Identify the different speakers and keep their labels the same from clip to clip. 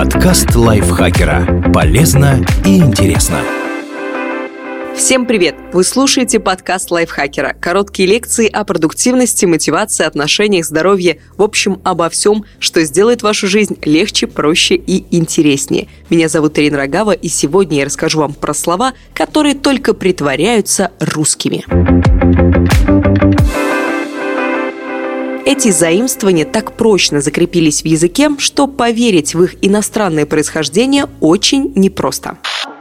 Speaker 1: Подкаст лайфхакера. Полезно и интересно.
Speaker 2: Всем привет! Вы слушаете подкаст лайфхакера. Короткие лекции о продуктивности, мотивации, отношениях, здоровье. В общем, обо всем, что сделает вашу жизнь легче, проще и интереснее. Меня зовут Ирина Рогава, и сегодня я расскажу вам про слова, которые только притворяются русскими. Эти заимствования так прочно закрепились в языке, что поверить в их иностранное происхождение очень непросто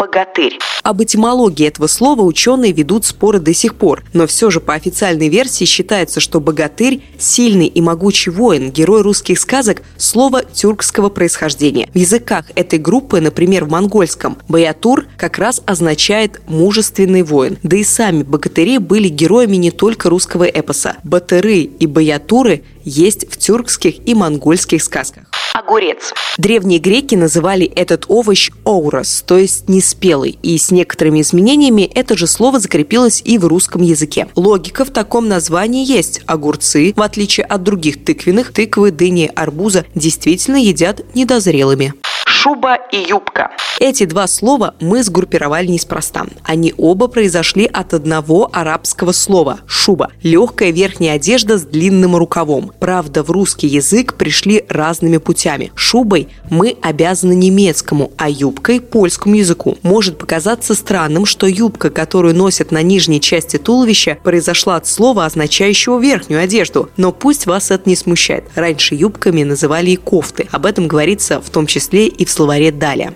Speaker 2: богатырь. Об этимологии этого слова ученые ведут споры до сих пор, но все же по официальной версии считается, что богатырь – сильный и могучий воин, герой русских сказок, слово тюркского происхождения. В языках этой группы, например, в монгольском, баятур как раз означает «мужественный воин». Да и сами богатыри были героями не только русского эпоса. Батыры и баятуры есть в тюркских и монгольских сказках огурец. Древние греки называли этот овощ оурос, то есть неспелый, и с некоторыми изменениями это же слово закрепилось и в русском языке. Логика в таком названии есть. Огурцы, в отличие от других тыквенных, тыквы, дыни, арбуза, действительно едят недозрелыми шуба и юбка. Эти два слова мы сгруппировали неспроста. Они оба произошли от одного арабского слова – шуба – легкая верхняя одежда с длинным рукавом. Правда, в русский язык пришли разными путями. Шубой мы обязаны немецкому, а юбкой – польскому языку. Может показаться странным, что юбка, которую носят на нижней части туловища, произошла от слова, означающего верхнюю одежду. Но пусть вас это не смущает. Раньше юбками называли и кофты. Об этом говорится в том числе и в словаре «далее».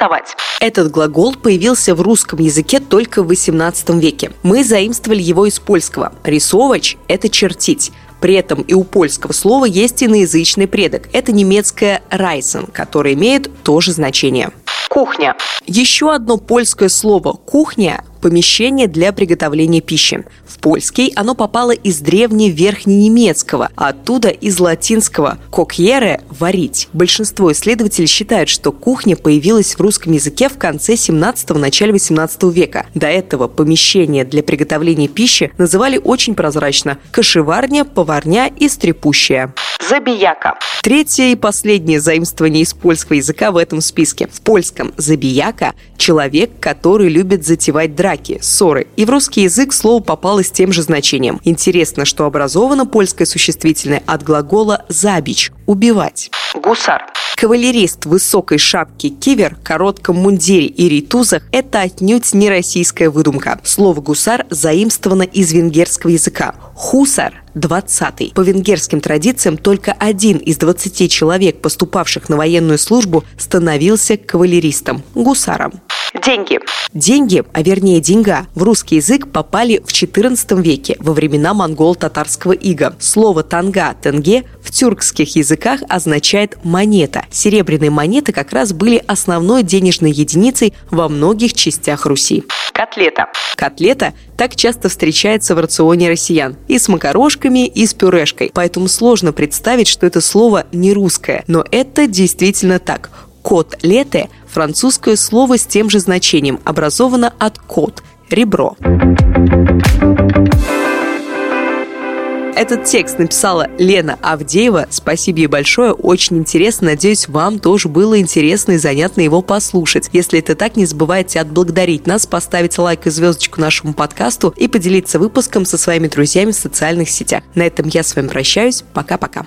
Speaker 2: Рисовать. Этот глагол появился в русском языке только в XVIII веке. Мы заимствовали его из польского. Рисовач – это чертить. При этом и у польского слова есть иноязычный предок. Это немецкое «райсен», которое имеет то же значение. Кухня. Еще одно польское слово «кухня» помещение для приготовления пищи. В польский оно попало из древневерхненемецкого, а оттуда из латинского «кокьере» – «варить». Большинство исследователей считают, что кухня появилась в русском языке в конце 17-го, начале 18 века. До этого помещение для приготовления пищи называли очень прозрачно – кошеварня, поварня и стрепущая. Забияка. Третье и последнее заимствование из польского языка в этом списке. В польском «забияка» – человек, который любит затевать драки, ссоры. И в русский язык слово попало с тем же значением. Интересно, что образовано польское существительное от глагола «забич» – «убивать». Гусар. Кавалерист в высокой шапке кивер, коротком мундире и ритузах – это отнюдь не российская выдумка. Слово «гусар» заимствовано из венгерского языка. Хусар 20. По венгерским традициям только один из 20 человек, поступавших на военную службу, становился кавалеристом – гусаром. Деньги. Деньги, а вернее деньга, в русский язык попали в XIV веке, во времена монгол-татарского ига. Слово «танга» – «тенге» в тюркских языках означает «монета». Серебряные монеты как раз были основной денежной единицей во многих частях Руси. Котлета. Котлета так часто встречается в рационе россиян. И с макарошками, и с пюрешкой. Поэтому сложно представить, что это слово не русское. Но это действительно так. Котлеты – французское слово с тем же значением, образовано от кот – ребро. Этот текст написала Лена Авдеева. Спасибо ей большое, очень интересно. Надеюсь, вам тоже было интересно и занятно его послушать. Если это так, не забывайте отблагодарить нас, поставить лайк и звездочку нашему подкасту и поделиться выпуском со своими друзьями в социальных сетях. На этом я с вами прощаюсь. Пока-пока.